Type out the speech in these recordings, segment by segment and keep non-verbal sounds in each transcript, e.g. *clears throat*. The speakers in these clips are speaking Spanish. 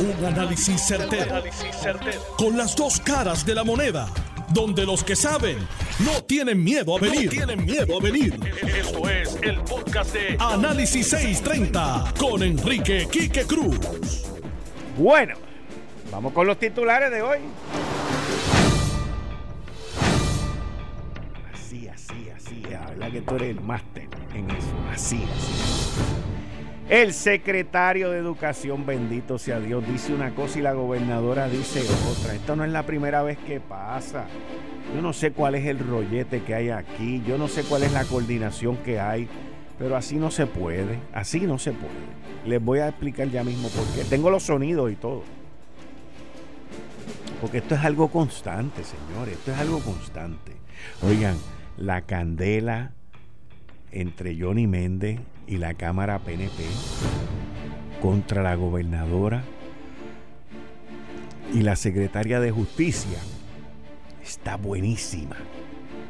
Un análisis certero, Con las dos caras de la moneda. Donde los que saben no tienen miedo a venir. tienen miedo a venir. Esto es el podcast de Análisis 630 con Enrique Quique Cruz. Bueno, vamos con los titulares de hoy. Así, así, así. La verdad que tú eres el máster en eso. Así, así. El secretario de Educación, bendito sea Dios, dice una cosa y la gobernadora dice otra. Esto no es la primera vez que pasa. Yo no sé cuál es el rollete que hay aquí, yo no sé cuál es la coordinación que hay, pero así no se puede, así no se puede. Les voy a explicar ya mismo por qué. Tengo los sonidos y todo. Porque esto es algo constante, señores, esto es algo constante. Oigan, la candela entre Johnny Méndez y la Cámara PNP contra la gobernadora y la secretaria de Justicia está buenísima.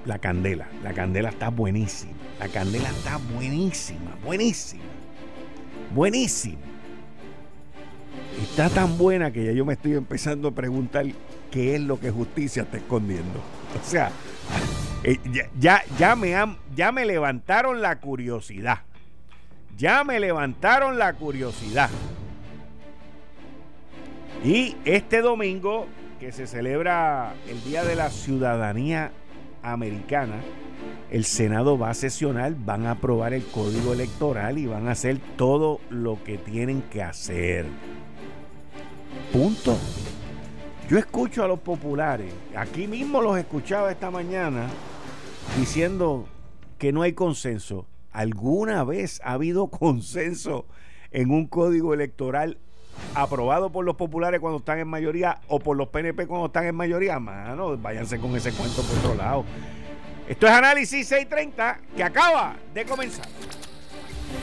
La candela, la candela está buenísima. La candela está buenísima, buenísima. Buenísima. Está tan buena que ya yo me estoy empezando a preguntar qué es lo que justicia está escondiendo. O sea, eh, ya, ya, me ya me levantaron la curiosidad. Ya me levantaron la curiosidad. Y este domingo, que se celebra el Día de la Ciudadanía Americana, el Senado va a sesionar, van a aprobar el código electoral y van a hacer todo lo que tienen que hacer. Punto. Yo escucho a los populares, aquí mismo los escuchaba esta mañana, diciendo que no hay consenso. ¿Alguna vez ha habido consenso en un código electoral aprobado por los populares cuando están en mayoría o por los PNP cuando están en mayoría? Mano, váyanse con ese cuento por otro lado. Esto es Análisis 630 que acaba de comenzar.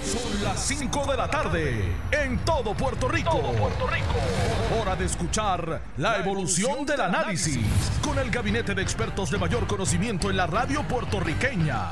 Son las 5 de la tarde en todo Puerto Rico. Puerto Rico. Hora de escuchar la evolución del análisis con el gabinete de expertos de mayor conocimiento en la radio puertorriqueña.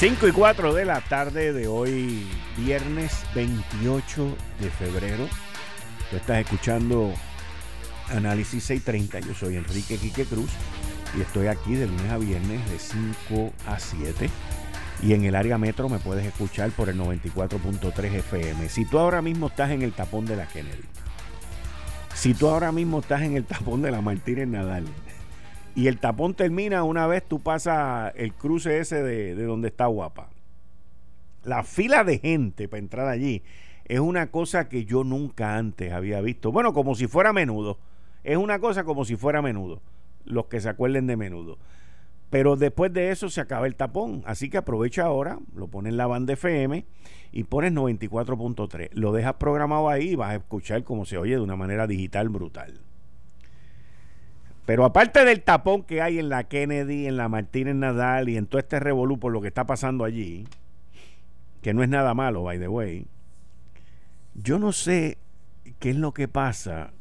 5 y 4 de la tarde de hoy, viernes 28 de febrero. Tú estás escuchando Análisis 630. Yo soy Enrique Quique Cruz y estoy aquí de lunes a viernes de 5 a 7. Y en el área metro me puedes escuchar por el 94.3 FM. Si tú ahora mismo estás en el tapón de la Kennedy, si tú ahora mismo estás en el tapón de la Martínez Nadal, y el tapón termina una vez tú pasas el cruce ese de, de donde está guapa. La fila de gente para entrar allí es una cosa que yo nunca antes había visto. Bueno, como si fuera menudo. Es una cosa como si fuera menudo, los que se acuerden de menudo. Pero después de eso se acaba el tapón. Así que aprovecha ahora, lo pones en la banda FM y pones 94.3. Lo dejas programado ahí y vas a escuchar como se oye de una manera digital brutal. Pero aparte del tapón que hay en la Kennedy, en la Martínez Nadal y en todo este revolú por lo que está pasando allí, que no es nada malo, by the way, yo no sé qué es lo que pasa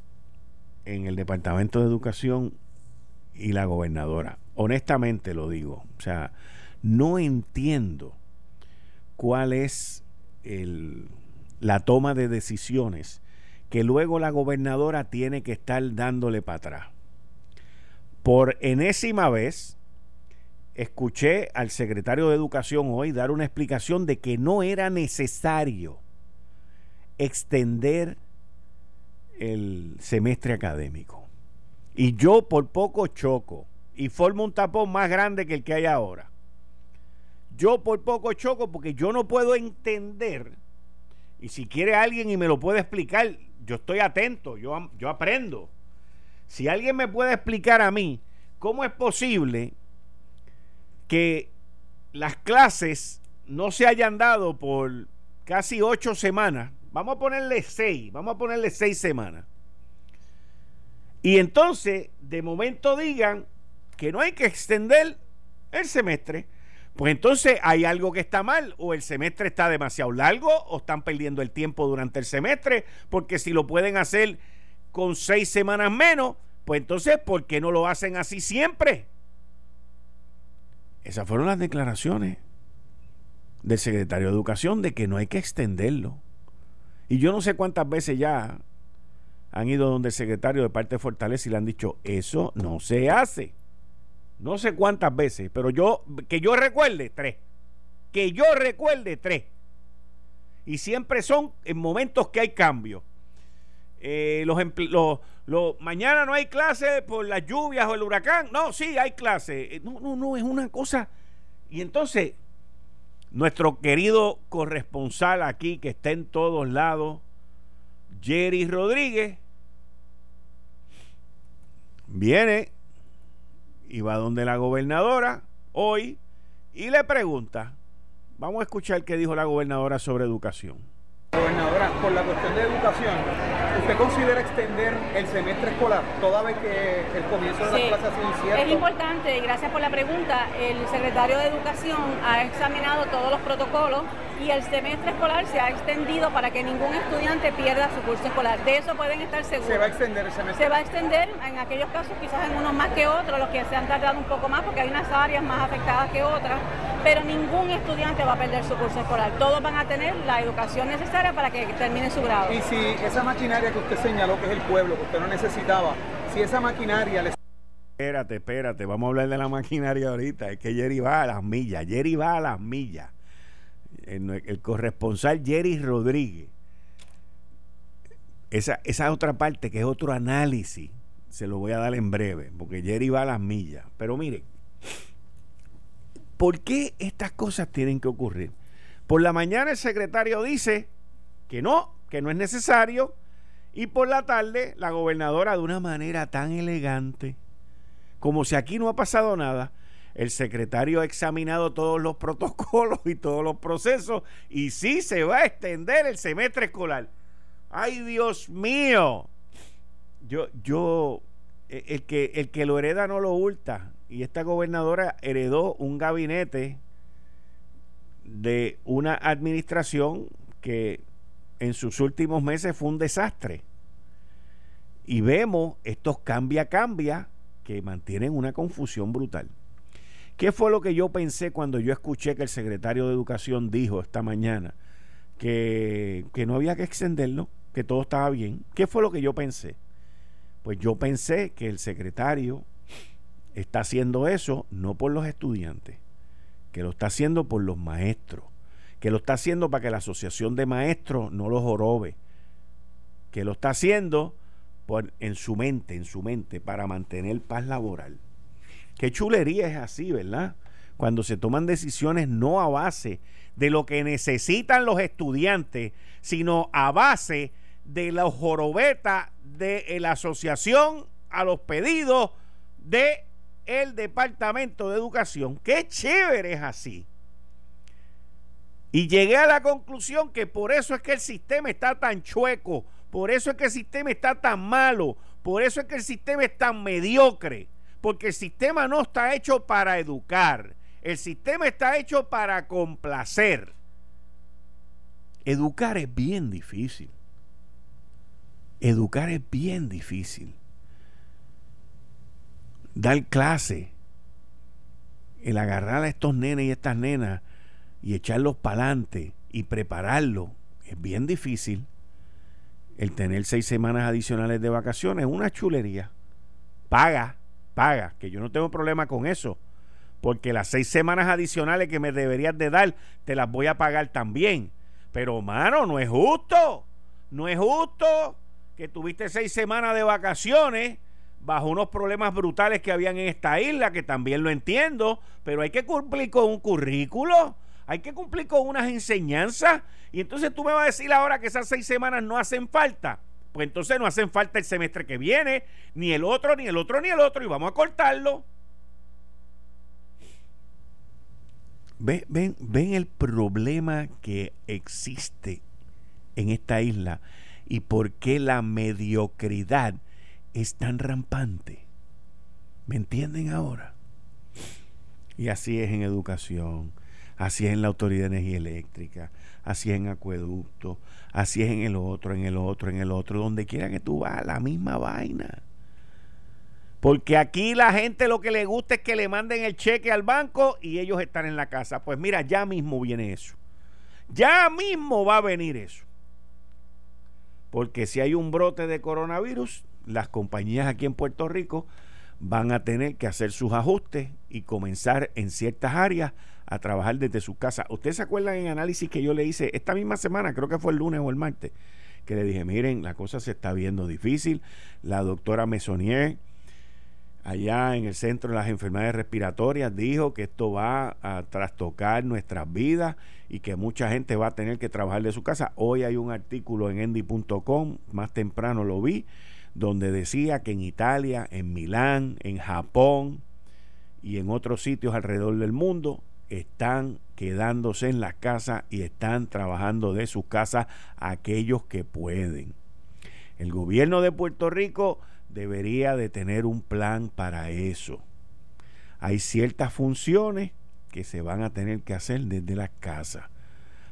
en el Departamento de Educación y la gobernadora. Honestamente lo digo. O sea, no entiendo cuál es la toma de decisiones que luego la gobernadora tiene que estar dándole para atrás. Por enésima vez, escuché al secretario de Educación hoy dar una explicación de que no era necesario extender el semestre académico. Y yo por poco choco y formo un tapón más grande que el que hay ahora. Yo por poco choco porque yo no puedo entender, y si quiere alguien y me lo puede explicar, yo estoy atento, yo, yo aprendo. Si alguien me puede explicar a mí cómo es posible que las clases no se hayan dado por casi ocho semanas Vamos a ponerle seis, vamos a ponerle seis semanas. Y entonces, de momento digan que no hay que extender el semestre. Pues entonces hay algo que está mal, o el semestre está demasiado largo, o están perdiendo el tiempo durante el semestre, porque si lo pueden hacer con seis semanas menos, pues entonces, ¿por qué no lo hacen así siempre? Esas fueron las declaraciones del secretario de Educación de que no hay que extenderlo. Y yo no sé cuántas veces ya han ido donde el secretario de parte de Fortaleza y le han dicho, eso no se hace. No sé cuántas veces, pero yo, que yo recuerde, tres. Que yo recuerde, tres. Y siempre son en momentos que hay cambio. Eh, los, mañana no hay clase por las lluvias o el huracán. No, sí, hay clase. Eh, no, no, no, es una cosa. Y entonces, nuestro querido corresponsal aquí, que está en todos lados, Jerry Rodríguez, viene y va donde la gobernadora hoy y le pregunta, vamos a escuchar qué dijo la gobernadora sobre educación. Gobernadora, por la cuestión de educación, ¿usted considera extender el semestre escolar toda vez que el comienzo de las clases sido incierto? Es importante y gracias por la pregunta. El secretario de Educación ha examinado todos los protocolos y el semestre escolar se ha extendido para que ningún estudiante pierda su curso escolar. De eso pueden estar seguros. ¿Se va a extender el semestre? Se va a extender en aquellos casos, quizás en unos más que otros, los que se han tardado un poco más porque hay unas áreas más afectadas que otras, pero ningún estudiante va a perder su curso escolar. Todos van a tener la educación necesaria para que termine su grado. Y si esa maquinaria que usted señaló, que es el pueblo, que usted no necesitaba, si esa maquinaria le Espérate, espérate, vamos a hablar de la maquinaria ahorita. Es que Jerry va a las millas, Jerry va a las millas el, corresponsal Jerry Rodríguez, esa, esa otra parte que es otro análisis, se lo voy a dar en breve, porque Jerry va a las millas. Pero mire, ¿por qué estas cosas tienen que ocurrir? Por la mañana el secretario dice que no, que no es necesario, y por la tarde la gobernadora de una manera tan elegante, como si aquí no ha pasado nada, el secretario ha examinado todos los protocolos y todos los procesos y sí se va a extender el semestre escolar. ¡Ay, Dios mío! Yo, yo, e, el que, el que lo hereda no lo hurta. Y esta gobernadora heredó un gabinete de una administración que en sus últimos meses fue un desastre. Y vemos estos cambia-cambia que mantienen una confusión brutal. ¿Qué fue lo que yo pensé cuando yo escuché que el secretario de Educación dijo esta mañana que, no había que extenderlo, que todo estaba bien? ¿Qué fue lo que yo pensé? Pues yo pensé que el secretario está haciendo eso no por los estudiantes, que lo está haciendo por los maestros, que lo está haciendo para que la asociación de maestros no los jorobe, que lo está haciendo por, en su mente, en su mente, para mantener paz laboral. Qué chulería es así, ¿verdad? Cuando se toman decisiones no a base de lo que necesitan los estudiantes, sino a base de la jorobeta de la asociación a los pedidos de el Departamento de Educación. Qué chévere es así. Y llegué a la conclusión que por eso es que el sistema está tan chueco, por eso es que el sistema está tan malo, por eso es que el sistema es tan mediocre porque el sistema no está hecho para educar, el sistema está hecho para complacer. Educar es bien difícil. Educar es bien difícil. Dar clase, el agarrar a estos nenes y estas nenas y echarlos para adelante y prepararlos, es bien difícil. El tener seis semanas adicionales de vacaciones es una chulería. Paga paga, que yo no tengo problema con eso, porque las seis semanas adicionales que me deberías de dar, te las voy a pagar también. Pero, mano, no es justo, no es justo que tuviste seis semanas de vacaciones bajo unos problemas brutales que habían en esta isla, que también lo entiendo, pero hay que cumplir con un currículo, hay que cumplir con unas enseñanzas, y entonces tú me vas a decir ahora que esas seis semanas no hacen falta pues entonces no hacen falta el semestre que viene, ni el otro, ni el otro, ni el otro, y vamos a cortarlo. Ven, ven, ven el problema que existe en esta isla y por qué la mediocridad es tan rampante. ¿Me entienden ahora? Y así es en educación, así es en la Autoridad de Energía Eléctrica, así es en acueducto, así es en el otro, en el otro, en el otro, donde quiera que tú vas, la misma vaina. Porque aquí la gente lo que le gusta es que le manden el cheque al banco y ellos están en la casa. Pues mira, ya mismo viene eso. Ya mismo va a venir eso. Porque si hay un brote de coronavirus, las compañías aquí en Puerto Rico van a tener que hacer sus ajustes y comenzar en ciertas áreas a trabajar desde su casa. ¿Ustedes se acuerdan en análisis que yo le hice esta misma semana, creo que fue el lunes o el martes, que le dije, miren, la cosa se está viendo difícil. La doctora Mesonier allá en el Centro de las Enfermedades Respiratorias, dijo que esto va a trastocar nuestras vidas y que mucha gente va a tener que trabajar de su casa. Hoy hay un artículo en endy.com, más temprano lo vi, donde decía que en Italia, en Milán, en Japón y en otros sitios alrededor del mundo están quedándose en las casas y están trabajando de sus casas aquellos que pueden. El gobierno de Puerto Rico debería de tener un plan para eso. Hay ciertas funciones que se van a tener que hacer desde la casa.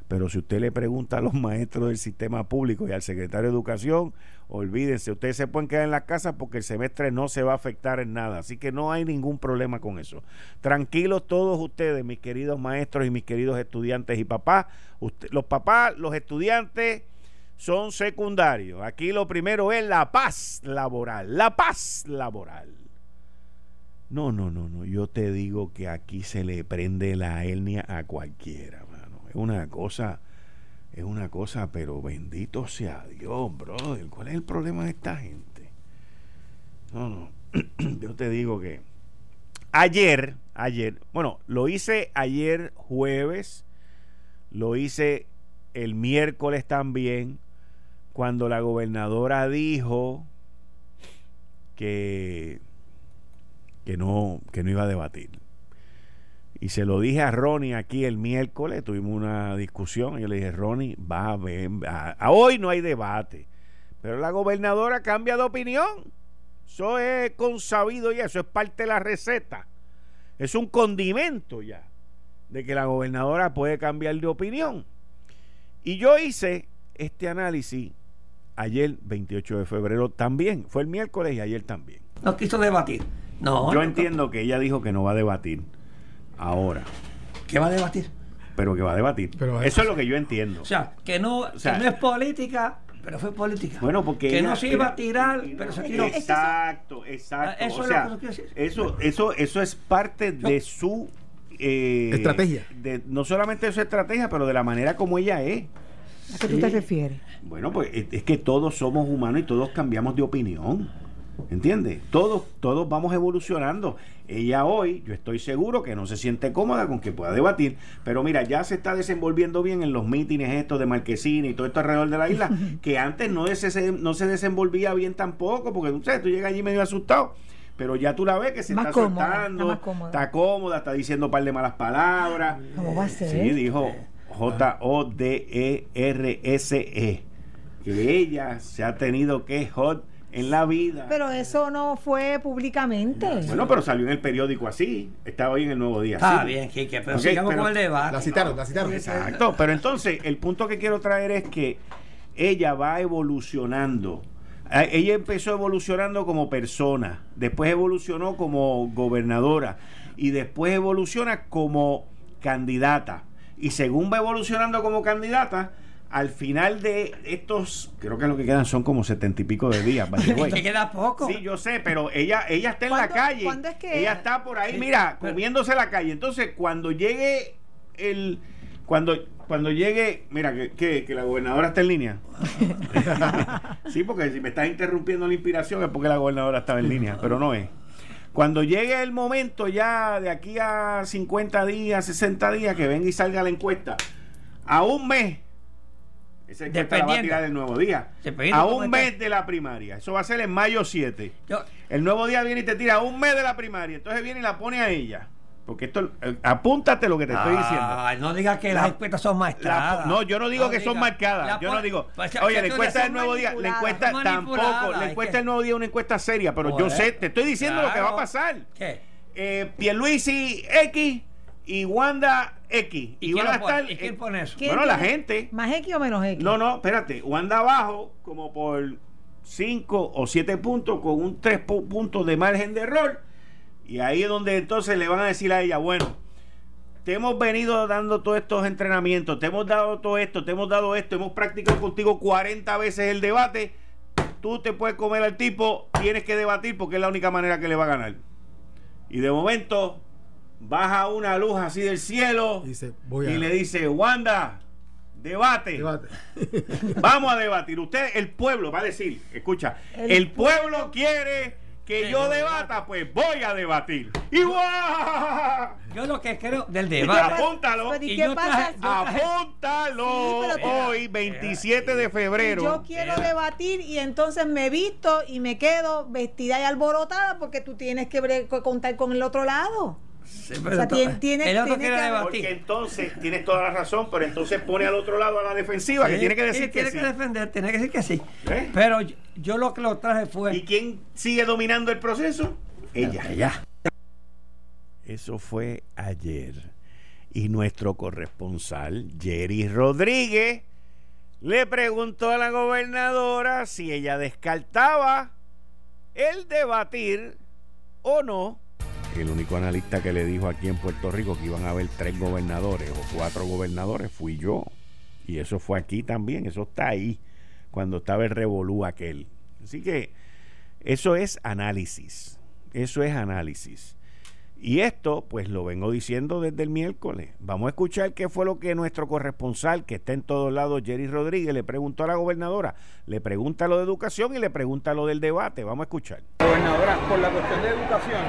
Pero si usted le pregunta a los *laughs* maestros del sistema público y al secretario de Educación, olvídense, ustedes se pueden quedar en la casa porque el semestre no se va a afectar en nada. Así que no hay ningún problema con eso. Tranquilos todos ustedes, mis queridos maestros y mis queridos estudiantes y papás. los papás, los estudiantes son secundarios. Aquí lo primero es la paz laboral, la paz laboral. No, no, no, no. Yo te digo que aquí se le prende la hernia a cualquiera. Es una cosa, es una cosa, pero bendito sea Dios, brother. ¿Cuál es el problema de esta gente? No, no. *clears throat* Yo te digo que ayer, ayer, bueno, lo hice ayer jueves, lo hice el miércoles también cuando la gobernadora dijo que, que, no, que no iba a debatir. Y se lo dije a Ronnie aquí el miércoles, tuvimos una discusión. Y yo le dije, Ronnie, va a ver, a, hoy no hay debate. Pero la gobernadora cambia de opinión. Eso es consabido ya, eso es parte de la receta. Es un condimento ya de que la gobernadora puede cambiar de opinión. Y yo hice este análisis ayer 28 de febrero también. Fue el miércoles y ayer también. No quiso debatir. No. Yo entiendo que ella dijo que no va a debatir ahora. ¿Qué va a debatir? Pero que va a debatir. Pero eso es lo que yo entiendo. O sea, que no, no es política, pero fue política. Bueno, porque que no se iba a tirar, pero se tiró. Exacto, exacto. Eso, o sea, eso, eso, eso es parte de su eh, estrategia. De, no solamente de su estrategia, pero de la manera como ella es. ¿A qué tú te refieres? Bueno, pues es que todos somos humanos y todos cambiamos de opinión. ¿Entiendes? Todos, todos vamos evolucionando. Ella hoy, yo estoy seguro que no se siente cómoda con que pueda debatir, pero mira, ya se está desenvolviendo bien en los mítines estos de Marquesina y todo esto alrededor de la isla, *laughs* que antes no se, no se desenvolvía bien tampoco, porque tú sabes, tú llegas allí medio asustado pero ya tú la ves que se está soltando, está, cómoda. está diciendo un par de malas palabras. ¿Cómo va a ser? Sí, dijo, J-O-D-E-R-S-E. Que ella se ha tenido que hot en la vida. Pero eso no fue públicamente. Bueno, pero salió en el periódico así. Estaba hoy en el Nuevo Día. Está bien, Kike, pero sigamos con el debate. La citaron, la citaron. Exacto, pero entonces el punto que quiero traer es que ella va evolucionando. Ah, ella empezó evolucionando como persona, después evolucionó como gobernadora y después evoluciona como candidata y según va evolucionando como candidata, al final de estos, creo que lo que quedan son como setenta y pico de días. que *laughs* queda poco. Sí, yo sé, pero ella, ella está en la calle. ¿cuándo es que ella está por ahí, mira, comiéndose la calle. Entonces, cuando llegue el, cuando, cuando llegue, mira, que, que, la gobernadora está en línea. *laughs* sí, porque si me estás interrumpiendo la inspiración es porque la gobernadora estaba en línea, pero no es. Cuando llegue el momento ya de aquí a 50 días, 60 días, que venga y salga la encuesta, a un mes, esa encuesta la va a tirar el nuevo día, a un mes de la primaria, eso va a ser en mayo 7. el nuevo día viene y te tira a un mes de la primaria, entonces viene y la pone a ella. Porque esto, eh, apúntate lo que te estoy diciendo. no digas que las encuestas son marcadas. no, yo no digo que son marcadas. Yo no digo. Pues, oye, la encuesta del nuevo día, la encuesta tampoco, la encuesta del nuevo día es una encuesta seria, pero yo sé, te estoy diciendo lo que va a pasar. ¿Qué? Eh, Pierluisi X y Wanda X. ¿Y, van a estar, ¿Y quién pone eso? Bueno, la gente. ¿Más X o menos X? No, no, espérate. Wanda abajo, como por 5 o 7 puntos, con un 3 puntos de margen de error. Y ahí es donde entonces le van a decir a ella, bueno, te hemos venido dando todos estos entrenamientos, te hemos dado todo esto, te hemos dado esto, hemos practicado contigo 40 veces el debate. Tú te puedes comer al tipo, tienes que debatir porque es la única manera que le va a ganar. Y de momento baja una luz así del cielo y le dice, Wanda, debate. *laughs* Vamos a debatir. Usted, el pueblo, va a decir, escucha, el, pueblo, quiere que yo debata, pues voy a debatir. Y Yo lo que creo del debate. apúntalo. ¿Y pasa? Apúntalo. Hoy, 27 de febrero. Yo quiero debatir y entonces me visto y me quedo vestida y alborotada porque tú tienes que contar con el otro lado. Tiene, Porque entonces tienes toda la razón, pero entonces pone al otro lado a la defensiva, que tiene que decir que tiene que defender, tiene que decir que sí. ¿Eh? Pero yo, lo que lo traje fue. ¿Y quién sigue dominando el proceso? Ella. Ella. Eso fue ayer. Y nuestro corresponsal, Jerry Rodríguez, le preguntó a la gobernadora si ella descartaba el debatir o no el único analista que le dijo aquí en Puerto Rico que iban a haber tres gobernadores o cuatro gobernadores fui yo. Y eso fue aquí también, eso está ahí, cuando estaba el revolú aquel. Así que eso es análisis, eso es análisis. Y esto, pues lo vengo diciendo desde el miércoles. Vamos a escuchar qué fue lo que nuestro corresponsal, que está en todos lados, Jerry Rodríguez, le preguntó a la gobernadora. Le pregunta lo de educación y le pregunta lo del debate. Vamos a escuchar. Gobernadora, la cuestión de educación,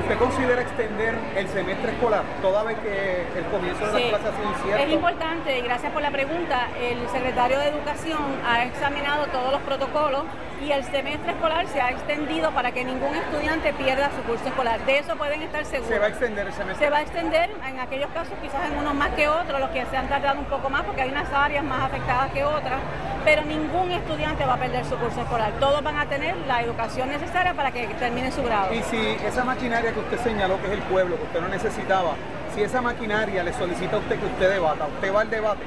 ¿usted considera extender el semestre escolar toda vez que el comienzo de las clases ha sido incierto? Es importante y gracias por la pregunta. El secretario de Educación ha examinado todos los protocolos y el semestre escolar se ha extendido para que ningún estudiante pierda su curso escolar. De eso pueden estar seguros. ¿Se va a extender el semestre? Se va a extender en aquellos casos, quizás en unos más que otros, los que se han tardado un poco más porque hay unas áreas más afectadas que otras, pero ningún estudiante va a perder su curso escolar. Todos van a tener la educación necesaria para que terminen su grado. Y si esa maquinaria que usted señaló que es el pueblo, que usted no necesitaba, si esa maquinaria le solicita a usted que usted debata, ¿usted va al debate?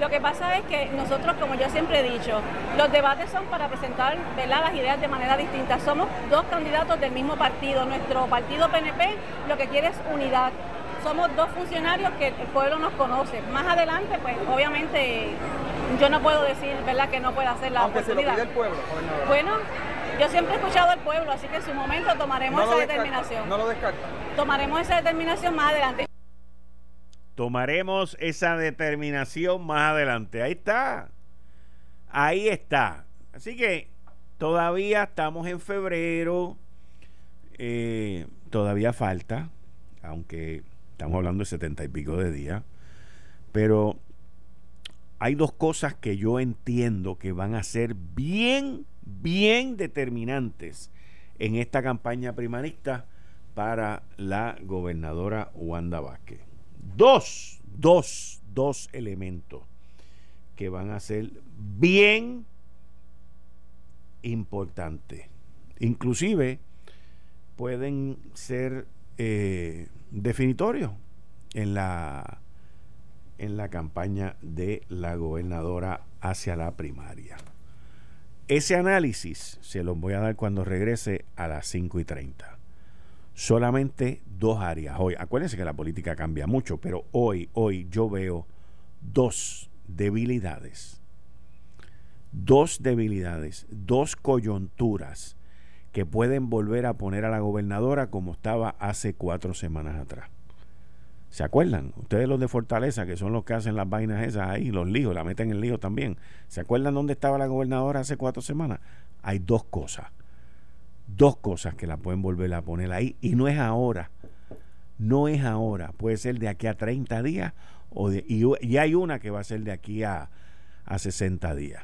Lo que pasa es que nosotros, como yo siempre he dicho, los debates son para presentar las ideas de manera distinta. Somos dos candidatos del mismo partido. Nuestro partido PNP lo que quiere es unidad. Somos dos funcionarios que el pueblo nos conoce. Más adelante, pues obviamente yo no puedo decir ¿verdad? que no pueda hacer la Aunque Se lo pide el pueblo. Bueno, yo siempre he escuchado al pueblo, así que en su momento tomaremos esa determinación. No lo descarta. Tomaremos esa determinación más adelante. Tomaremos esa determinación más adelante. Ahí está. Ahí está. Así que todavía estamos en febrero. Eh, todavía falta, aunque estamos hablando de setenta y pico de días. Pero hay dos cosas que yo entiendo que van a ser bien, bien determinantes en esta campaña primarista para la gobernadora Wanda Vázquez dos, dos, dos elementos que van a ser bien importantes. Inclusive pueden ser eh, definitorios en la, en la campaña de la gobernadora hacia la primaria. Ese análisis se los voy a dar cuando regrese a las 5 y 30 solamente dos áreas hoy. Acuérdense que la política cambia mucho, pero hoy, hoy yo veo dos debilidades. Dos debilidades, dos coyunturas que pueden volver a poner a la gobernadora como estaba hace cuatro semanas atrás. ¿Se acuerdan? Ustedes los de Fortaleza, que son los que hacen las vainas esas ahí, los líos, la meten en lío también. ¿Se acuerdan dónde estaba la gobernadora hace cuatro semanas? Hay dos cosas dos cosas que la pueden volver a poner ahí y no es ahora. No es ahora, puede ser de aquí a 30 días o de, y, hay una que va a ser de aquí a, a 60 días.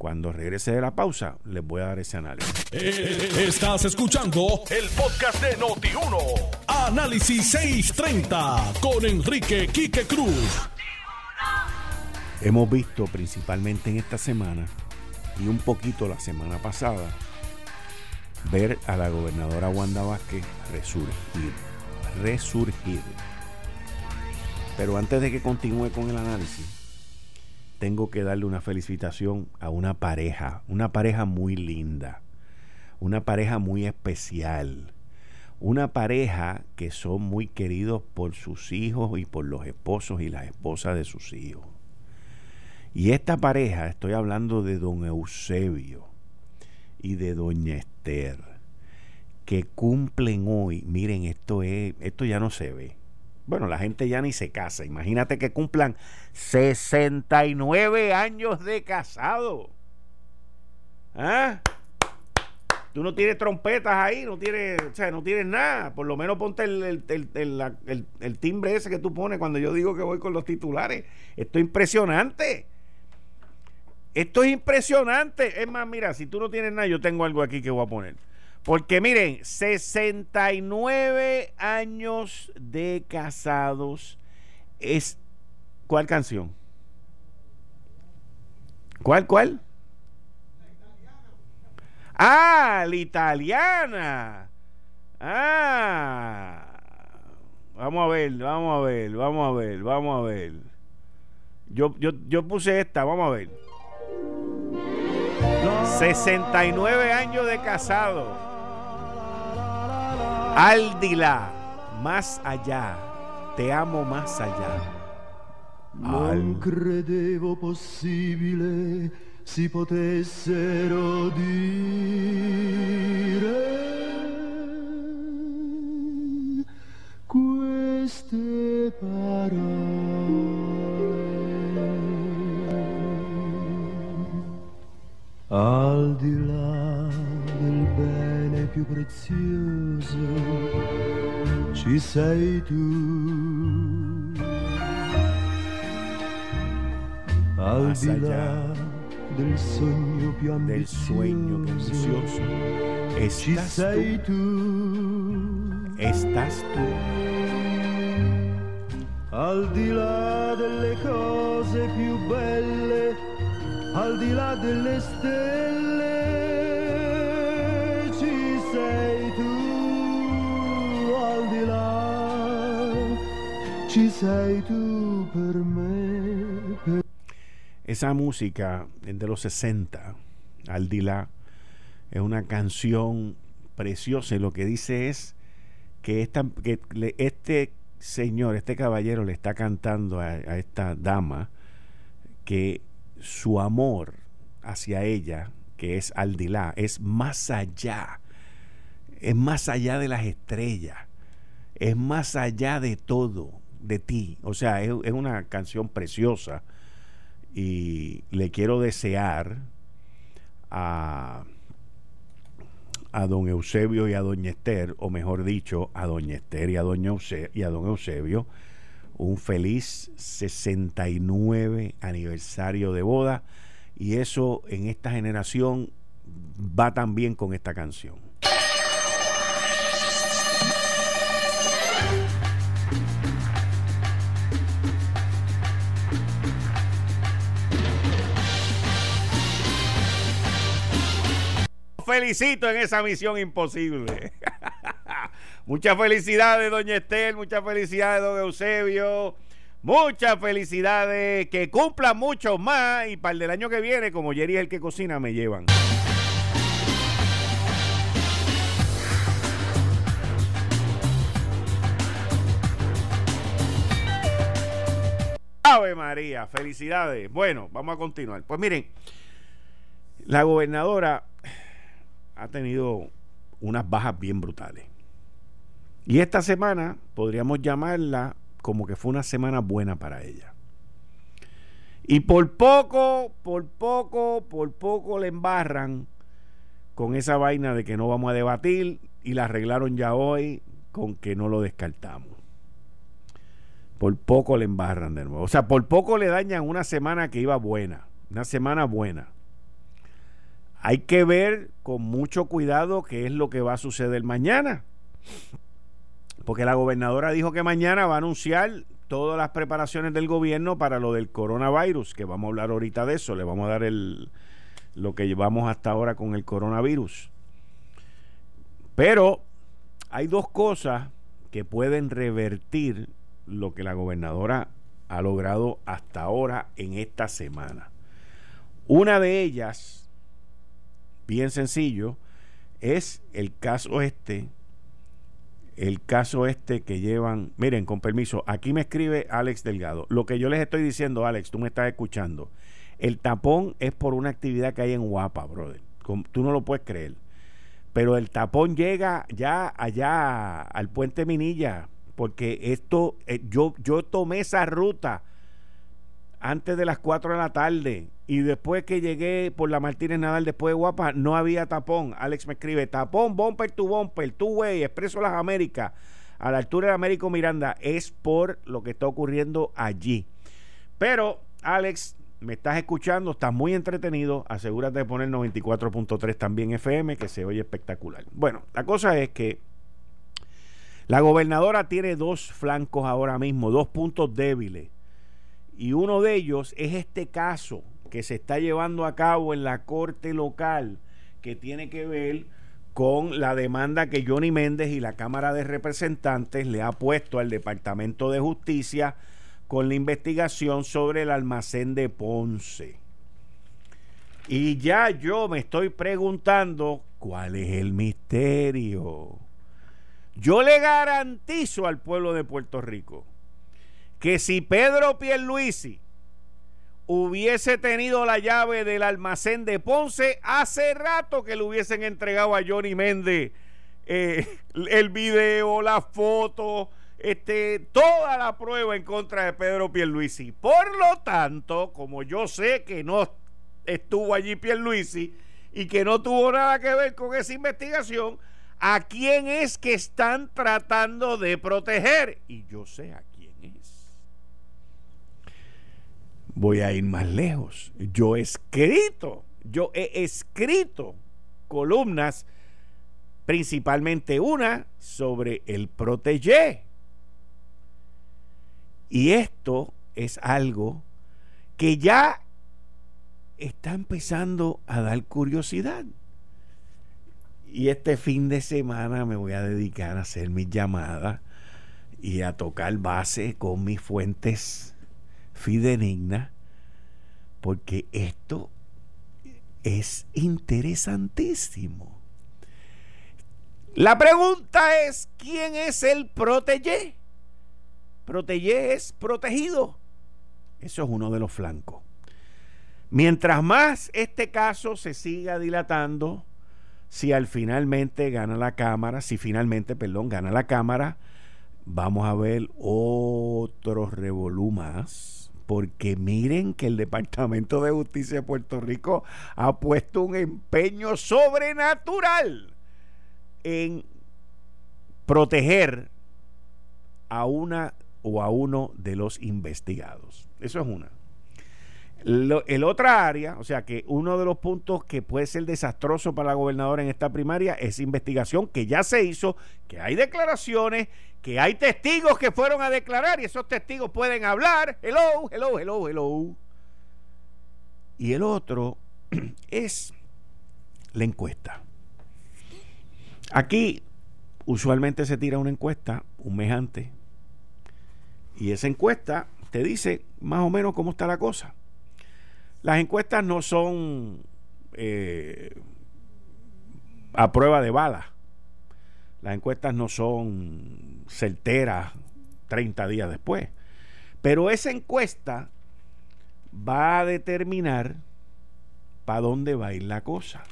Cuando regrese de la pausa, les voy a dar ese análisis. Eh, estás escuchando el podcast de Noti1. Análisis 630 con Enrique Quique Cruz. Hemos visto principalmente en esta semana y un poquito la semana pasada ver a la gobernadora Wanda Vázquez resurgir, resurgir. Pero antes de que continúe con el análisis, tengo que darle una felicitación a una pareja, una pareja muy linda, una pareja muy especial una pareja que son muy queridos por sus hijos y por los esposos y las esposas de sus hijos. Y esta pareja, estoy hablando de don Eusebio y de doña Esther, que cumplen hoy, miren, esto es, esto ya no se ve. Bueno, la gente ya ni se casa. Imagínate que cumplan 69 años de casado. ¿Ah? Tú no tienes trompetas ahí, no tienes, o sea, no tienes nada. Por lo menos ponte el, el, timbre ese que tú pones cuando yo digo que voy con los titulares. Esto es impresionante. Esto es impresionante. Es más, mira, si tú no tienes nada, yo tengo algo aquí que voy a poner. Porque miren, 69 años de casados es... ¿Cuál canción? ¿Cuál, cuál? Ah, la italiana. Ah. Vamos a ver, vamos a ver, vamos a ver, vamos a ver. Yo, yo, yo puse esta, vamos a ver. 69 años de casado. Aldila, más allá. Te amo más allá. Non credevo possibile si potessero dire queste parole. Più prezioso ci sei tu. Al di là del sogno più ambizioso. Estás sei tu. Estás tú. Al di là delle cose più belle, al di là delle stelle, per me. Esa música de los 60, Aldila, es una canción preciosa y lo que dice es que, este señor, este caballero le está cantando a, esta dama que su amor hacia ella, que es Aldila, es más allá, es más allá de las estrellas, es más allá de todo, de ti. O sea, es, una canción preciosa y le quiero desear a, a don Eusebio y a doña Esther, o mejor dicho, a doña Esther y a, doña y a don Eusebio, un feliz 69 aniversario de boda. Y eso en esta generación va también con esta canción. Felicito en esa misión imposible. *laughs* muchas felicidades, doña Estel, muchas felicidades, don Eusebio. Muchas felicidades, que cumplan mucho más y para el del año que viene, como Jerry es el que cocina, me llevan. Ave María, felicidades. Bueno, vamos a continuar. Pues miren, la gobernadora ha tenido unas bajas bien brutales. Y esta semana podríamos llamarla como que fue una semana buena para ella. Y por poco, por poco, por poco le embarran con esa vaina de que no vamos a debatir y la arreglaron ya hoy con que no lo descartamos. Por poco le embarran de nuevo. O sea, por poco le dañan una semana que iba buena. Una semana buena. Hay que ver con mucho cuidado qué es lo que va a suceder mañana. porque la gobernadora dijo que mañana va a anunciar todas las preparaciones del gobierno para lo del coronavirus, que vamos a hablar ahorita de eso, le vamos a dar el, lo que llevamos hasta ahora con el coronavirus. Pero hay dos cosas que pueden revertir lo que la gobernadora ha logrado hasta ahora en esta semana. Una de ellas, bien sencillo, es el caso este, el caso este que llevan, miren, con permiso, aquí me escribe Alex Delgado, lo que yo les estoy diciendo, Alex, tú me estás escuchando, el tapón es por una actividad que hay en Guapa, brother, tú no lo puedes creer, pero el tapón llega ya allá al puente Minilla, porque esto, eh, yo, yo tomé esa ruta antes de las 4 de la tarde y después que llegué por la Martínez Nadal después de Guapa no había tapón. Alex me escribe, tapón, bumper to bumper, two way, Expreso Las Américas, a la altura de Américo Miranda, es por lo que está ocurriendo allí. Pero, Alex, me estás escuchando, estás muy entretenido, asegúrate de poner 94.3 también FM, que se oye espectacular. Bueno, la cosa es que la gobernadora tiene dos flancos ahora mismo, dos puntos débiles y uno de ellos es este caso que se está llevando a cabo en la corte local, que tiene que ver con la demanda que Johnny Méndez y la Cámara de Representantes le ha puesto al Departamento de Justicia con la investigación sobre el almacén de Ponce. Y ya yo me estoy preguntando cuál es el misterio. Yo le garantizo al pueblo de Puerto Rico que si Pedro Pierluisi hubiese tenido la llave del almacén de Ponce, hace rato que le hubiesen entregado a Johnny Méndez eh, el video, la foto, este, toda la prueba en contra de Pedro Pierluisi. Por lo tanto, como yo sé que no estuvo allí Pierluisi y que no tuvo nada que ver con esa investigación, ¿a quién es que están tratando de proteger? Y yo sé a voy a ir más lejos. Yo he escrito, yo he escrito columnas, principalmente una sobre el protege. Y esto es algo que ya está empezando a dar curiosidad. Y este fin de semana me voy a dedicar a hacer mis llamadas y a tocar base con mis fuentes fidenigna, porque esto es interesantísimo. La pregunta es, ¿quién es el protege? Protege es protegido. Eso es uno de los flancos. Mientras más este caso se siga dilatando, si al finalmente gana la Cámara, si finalmente, perdón, gana la Cámara, vamos a ver otros revolú porque miren que el Departamento de Justicia de Puerto Rico ha puesto un empeño sobrenatural en proteger a una o a uno de los investigados. Eso es una el otra área, o sea que uno de los puntos que puede ser desastroso para la gobernadora en esta primaria es investigación que ya se hizo, que hay declaraciones, que hay testigos que fueron a declarar y esos testigos pueden hablar. Hello, hello, hello, hello. Y el otro *clears throat* es la encuesta. Aquí usualmente se tira una encuesta un mes antes y esa encuesta te dice más o menos cómo está la cosa. Las encuestas no son eh, a prueba de bala. Las encuestas no son certeras 30 días después. Pero esa encuesta va a determinar para dónde va a ir la cosa.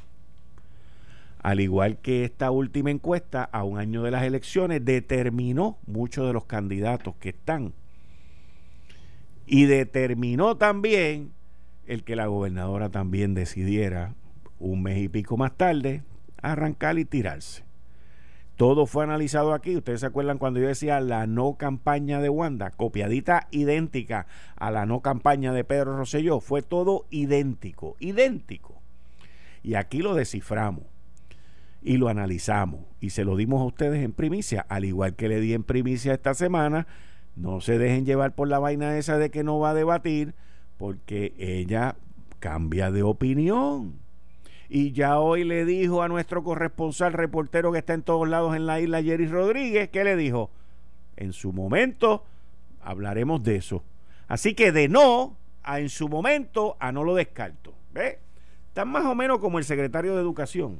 Al igual que esta última encuesta, a un año de las elecciones, determinó muchos de los candidatos que están. Y determinó también el que la gobernadora también decidiera un mes y pico más tarde arrancar y tirarse. Todo fue analizado aquí. Ustedes se acuerdan cuando yo decía la no campaña de Wanda, copiadita idéntica a la no campaña de Pedro Rosselló. Fue todo idéntico, idéntico. Y aquí lo desciframos. y lo analizamos y se lo dimos a ustedes en primicia, al igual que le di en primicia esta semana. No se dejen llevar por la vaina esa de que no va a debatir, porque ella cambia de opinión. Y ya hoy le dijo a nuestro corresponsal reportero que está en todos lados en la isla, Jerry Rodríguez, ¿qué le dijo? En su momento hablaremos de eso. Así que de no a en su momento a no lo descarto. ¿Ve? Están más o menos como el secretario de Educación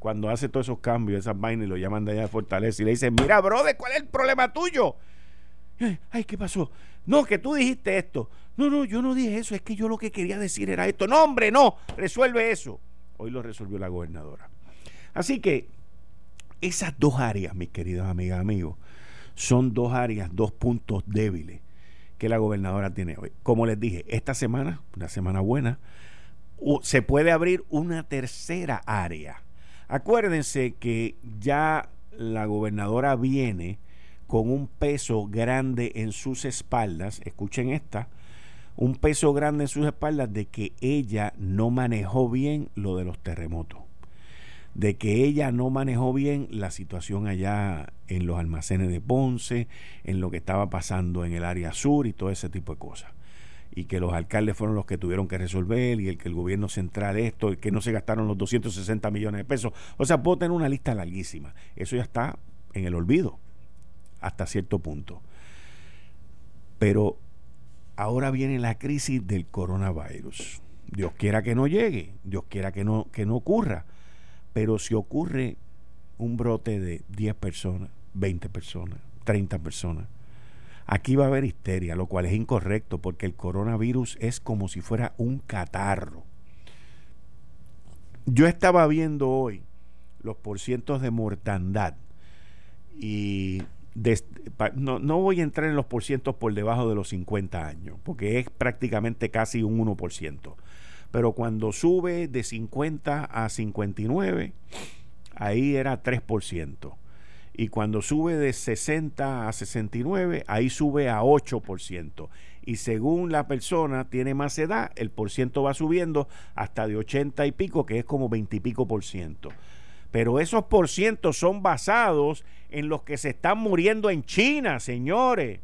cuando hace todos esos cambios, esas vainas y lo llaman de allá de Fortaleza y le dicen, mira, brother, ¿cuál es el problema tuyo? Eh, ay, ¿qué pasó? No, que tú dijiste esto. No, no, yo no dije eso, es que yo lo que quería decir era esto. No, hombre, no, resuelve eso. Hoy lo resolvió la gobernadora. Así que esas dos áreas, mis queridos amigas, amigos, son dos áreas, dos puntos débiles que la gobernadora tiene hoy. Como les dije, esta semana, una semana buena, se puede abrir una tercera área Acuérdense que ya la gobernadora viene con un peso grande en sus espaldas, escuchen esta, un peso grande en sus espaldas de que ella no manejó bien lo de los terremotos, de que ella no manejó bien la situación allá en los almacenes de Ponce, en lo que estaba pasando en el área sur y todo ese tipo de cosas y que los alcaldes fueron los que tuvieron que resolver y el que el gobierno central esto, el que no se gastaron los 260 millones de pesos. O sea, puedo tener una lista larguísima. Eso ya está en el olvido hasta cierto punto. Pero ahora viene la crisis del coronavirus. Dios quiera que no llegue, Dios quiera que no, que no ocurra. Pero si ocurre un brote de 10 personas, 20 personas, 30 personas, Aquí va a haber histeria, lo cual es incorrecto porque el coronavirus es como si fuera un catarro. Yo estaba viendo hoy los porcientos de mortandad y no, no, voy a entrar en los porcientos por debajo de los 50 años, porque es prácticamente casi un 1%. Pero cuando sube de 50 a 59, ahí era 3% y cuando sube de 60 a 69, ahí sube a 8%. Y según la persona tiene más edad, el porciento va subiendo hasta de 80 y pico, que es como 20 y pico por ciento. Pero esos porcientos son basados en los que se están muriendo en China, señores.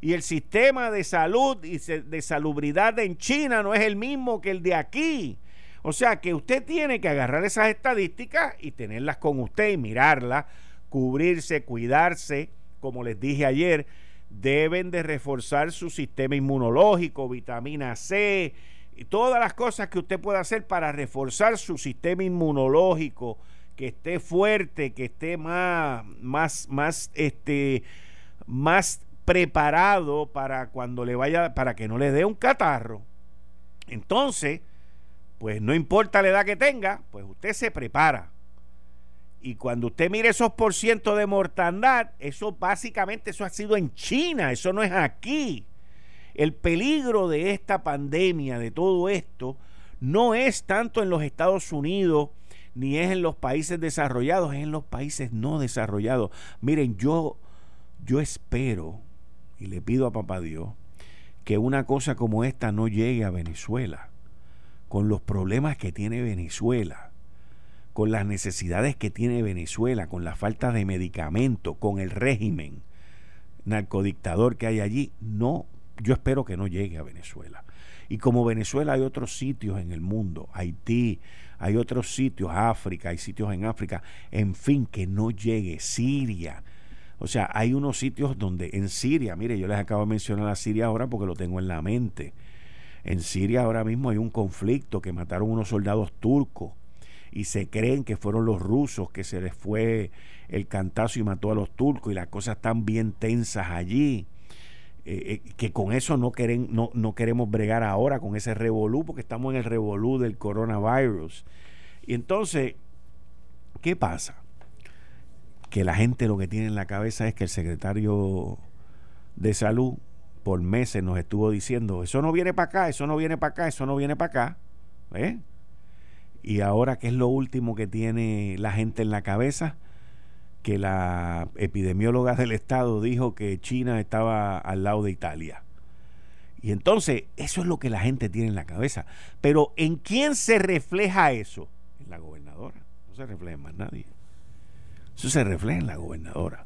Y el sistema de salud y de salubridad en China no es el mismo que el de aquí. O sea que usted tiene que agarrar esas estadísticas y tenerlas con usted y mirarlas cubrirse, cuidarse, como les dije ayer, deben de reforzar su sistema inmunológico, vitamina C, y todas las cosas que usted pueda hacer para reforzar su sistema inmunológico, que esté fuerte, que esté más, más, más, este, más preparado para cuando le vaya, para que no le dé un catarro. Entonces, pues no importa la edad que tenga, pues usted se prepara. Y cuando usted mire esos por ciento de mortandad, eso básicamente eso ha sido en China, eso no es aquí. El peligro de esta pandemia, de todo esto, no es tanto en los Estados Unidos ni es en los países desarrollados, es en los países no desarrollados. Miren, yo yo espero y le pido a papá Dios que una cosa como esta no llegue a Venezuela con los problemas que tiene Venezuela con las necesidades que tiene Venezuela, con la falta de medicamentos, con el régimen narcodictador que hay allí, no, yo espero que no llegue a Venezuela. Y como Venezuela hay otros sitios en el mundo, Haití, hay otros sitios, África, hay sitios en África, en fin, que no llegue, Siria. O sea, hay unos sitios donde en Siria, mire, yo les acabo de mencionar a Siria ahora porque lo tengo en la mente. En Siria ahora mismo hay un conflicto que mataron unos soldados turcos y se creen que fueron los rusos que se les fue el cantazo y mató a los turcos y las cosas están bien tensas allí. Eh, eh, que con eso no, queren, no, no queremos bregar ahora con ese revolú, porque estamos en el revolú del coronavirus. Y entonces, ¿qué pasa? Que la gente lo que tiene en la cabeza es que el secretario de salud por meses nos estuvo diciendo, eso no viene para acá, eso no viene para acá, eso no viene para acá. ¿eh? Y ahora, ¿qué es lo último que tiene la gente en la cabeza? Que la epidemióloga del Estado dijo que China estaba al lado de Italia. Y entonces, eso es lo que la gente tiene en la cabeza. Pero ¿en quién se refleja eso? En la gobernadora. No se refleja en más nadie. Eso se refleja en la gobernadora.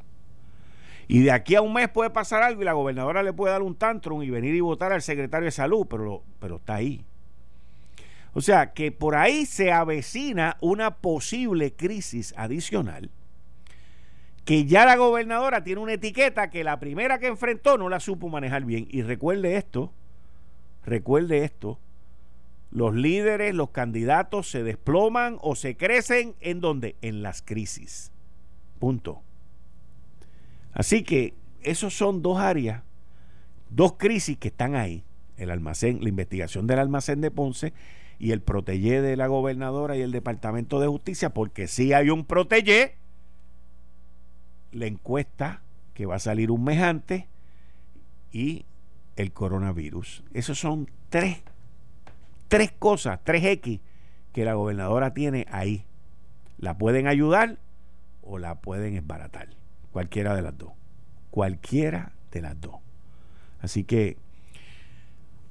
Y de aquí a un mes puede pasar algo y la gobernadora le puede dar un tantrum y venir y votar al secretario de salud, pero, pero está ahí. O sea que por ahí se avecina una posible crisis adicional que ya la gobernadora tiene una etiqueta que la primera que enfrentó no la supo manejar bien. Y recuerde esto, recuerde esto, los líderes, los candidatos se desploman o se crecen en donde? En las crisis. Punto. Así que esos son dos áreas, dos crisis que están ahí. El almacén, la investigación del almacén de Ponce y el protege de la gobernadora y el Departamento de Justicia, porque si hay un protege, la encuesta que va a salir un mes antes y el coronavirus. Esos son tres, tres cosas, tres X que la gobernadora tiene ahí. La pueden ayudar o la pueden esbaratar. Cualquiera de las dos. Cualquiera de las dos. Así que